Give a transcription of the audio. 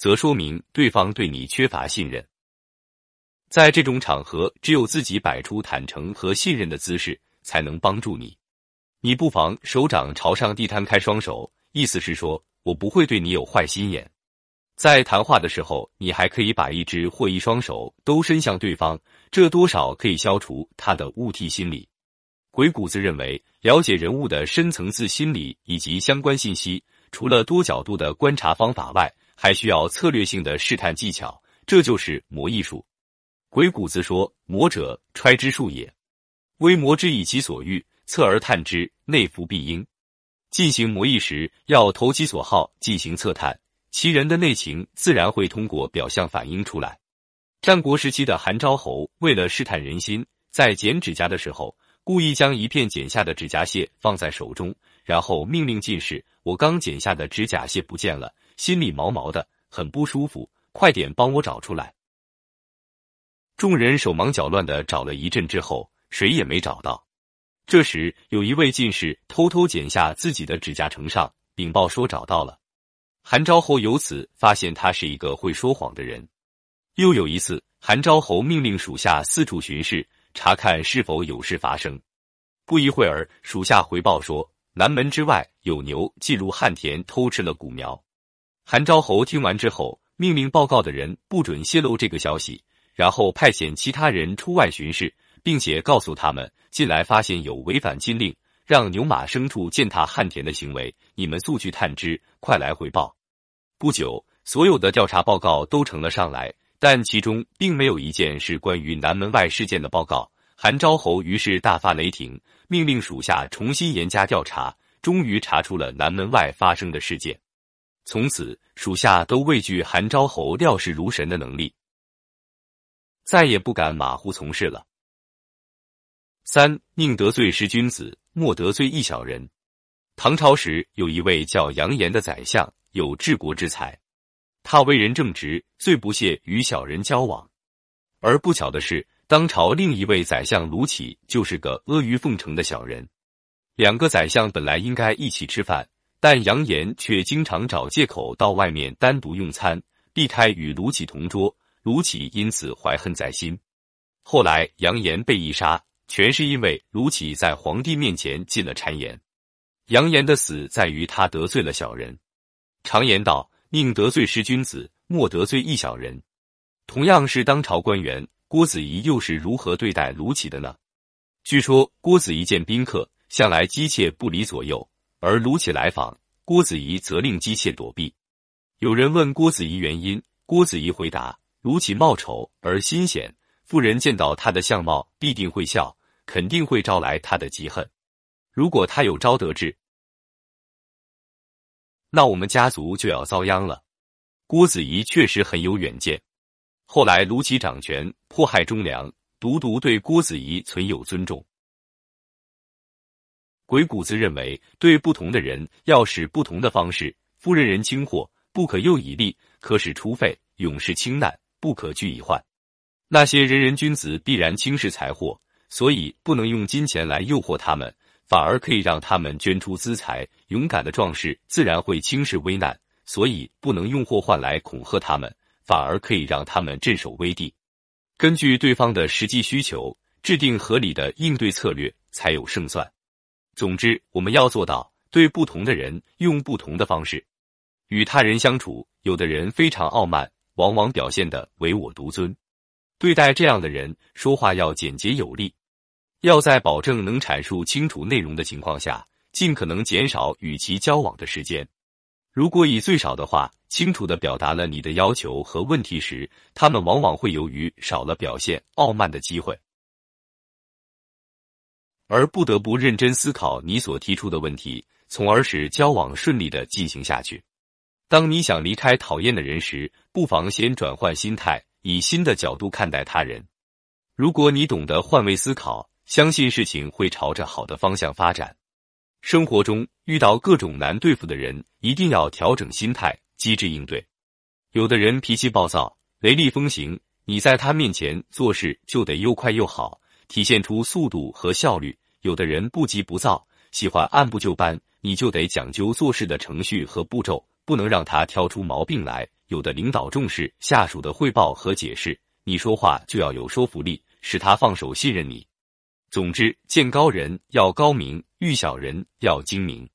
则说明对方对你缺乏信任。在这种场合，只有自己摆出坦诚和信任的姿势，才能帮助你。你不妨手掌朝上地摊开双手，意思是说我不会对你有坏心眼。在谈话的时候，你还可以把一只或一双手都伸向对方，这多少可以消除他的误替心理。鬼谷子认为，了解人物的深层次心理以及相关信息，除了多角度的观察方法外，还需要策略性的试探技巧，这就是魔艺术。鬼谷子说：“魔者，揣之术也。微魔之以其所欲。”侧而探之，内服必应。进行魔艺时，要投其所好进行测探，其人的内情自然会通过表象反映出来。战国时期的韩昭侯为了试探人心，在剪指甲的时候，故意将一片剪下的指甲屑放在手中，然后命令进士：“我刚剪下的指甲屑不见了，心里毛毛的，很不舒服，快点帮我找出来。”众人手忙脚乱的找了一阵之后，谁也没找到。这时，有一位进士偷偷剪下自己的指甲，呈上禀报说找到了。韩昭侯由此发现他是一个会说谎的人。又有一次，韩昭侯命令属下四处巡视，查看是否有事发生。不一会儿，属下回报说南门之外有牛进入旱田偷吃了谷苗。韩昭侯听完之后，命令报告的人不准泄露这个消息，然后派遣其他人出外巡视。并且告诉他们，近来发现有违反禁令，让牛马牲畜践踏旱田的行为，你们速去探知，快来回报。不久，所有的调查报告都呈了上来，但其中并没有一件是关于南门外事件的报告。韩昭侯于是大发雷霆，命令属下重新严加调查，终于查出了南门外发生的事件。从此，属下都畏惧韩昭侯料事如神的能力，再也不敢马虎从事了。三宁得罪十君子，莫得罪一小人。唐朝时有一位叫杨炎的宰相，有治国之才。他为人正直，最不屑与小人交往。而不巧的是，当朝另一位宰相卢杞就是个阿谀奉承的小人。两个宰相本来应该一起吃饭，但杨炎却经常找借口到外面单独用餐，避开与卢杞同桌。卢杞因此怀恨在心。后来杨炎被一杀。全是因为卢杞在皇帝面前进了谗言。杨炎的死在于他得罪了小人。常言道：“宁得罪十君子，莫得罪一小人。”同样是当朝官员，郭子仪又是如何对待卢杞的呢？据说郭子仪见宾客向来姬妾不离左右，而卢杞来访，郭子仪则令姬妾躲避。有人问郭子仪原因，郭子仪回答：“卢杞貌丑而心险，妇人见到他的相貌，必定会笑。”肯定会招来他的嫉恨。如果他有招得志，那我们家族就要遭殃了。郭子仪确实很有远见。后来卢杞掌权，迫害忠良，独独对郭子仪存有尊重。鬼谷子认为，对不同的人要使不同的方式。夫人人轻货，不可诱以利；可使出费，勇士轻难，不可拒以患。那些人人君子必然轻视财货。所以不能用金钱来诱惑他们，反而可以让他们捐出资财。勇敢的壮士自然会轻视危难，所以不能用祸患来恐吓他们，反而可以让他们镇守危地。根据对方的实际需求，制定合理的应对策略，才有胜算。总之，我们要做到对不同的人用不同的方式与他人相处。有的人非常傲慢，往往表现的唯我独尊。对待这样的人，说话要简洁有力。要在保证能阐述清楚内容的情况下，尽可能减少与其交往的时间。如果以最少的话清楚的表达了你的要求和问题时，他们往往会由于少了表现傲慢的机会，而不得不认真思考你所提出的问题，从而使交往顺利的进行下去。当你想离开讨厌的人时，不妨先转换心态，以新的角度看待他人。如果你懂得换位思考，相信事情会朝着好的方向发展。生活中遇到各种难对付的人，一定要调整心态，机智应对。有的人脾气暴躁，雷厉风行，你在他面前做事就得又快又好，体现出速度和效率；有的人不急不躁，喜欢按部就班，你就得讲究做事的程序和步骤，不能让他挑出毛病来。有的领导重视下属的汇报和解释，你说话就要有说服力，使他放手信任你。总之，见高人要高明，遇小人要精明。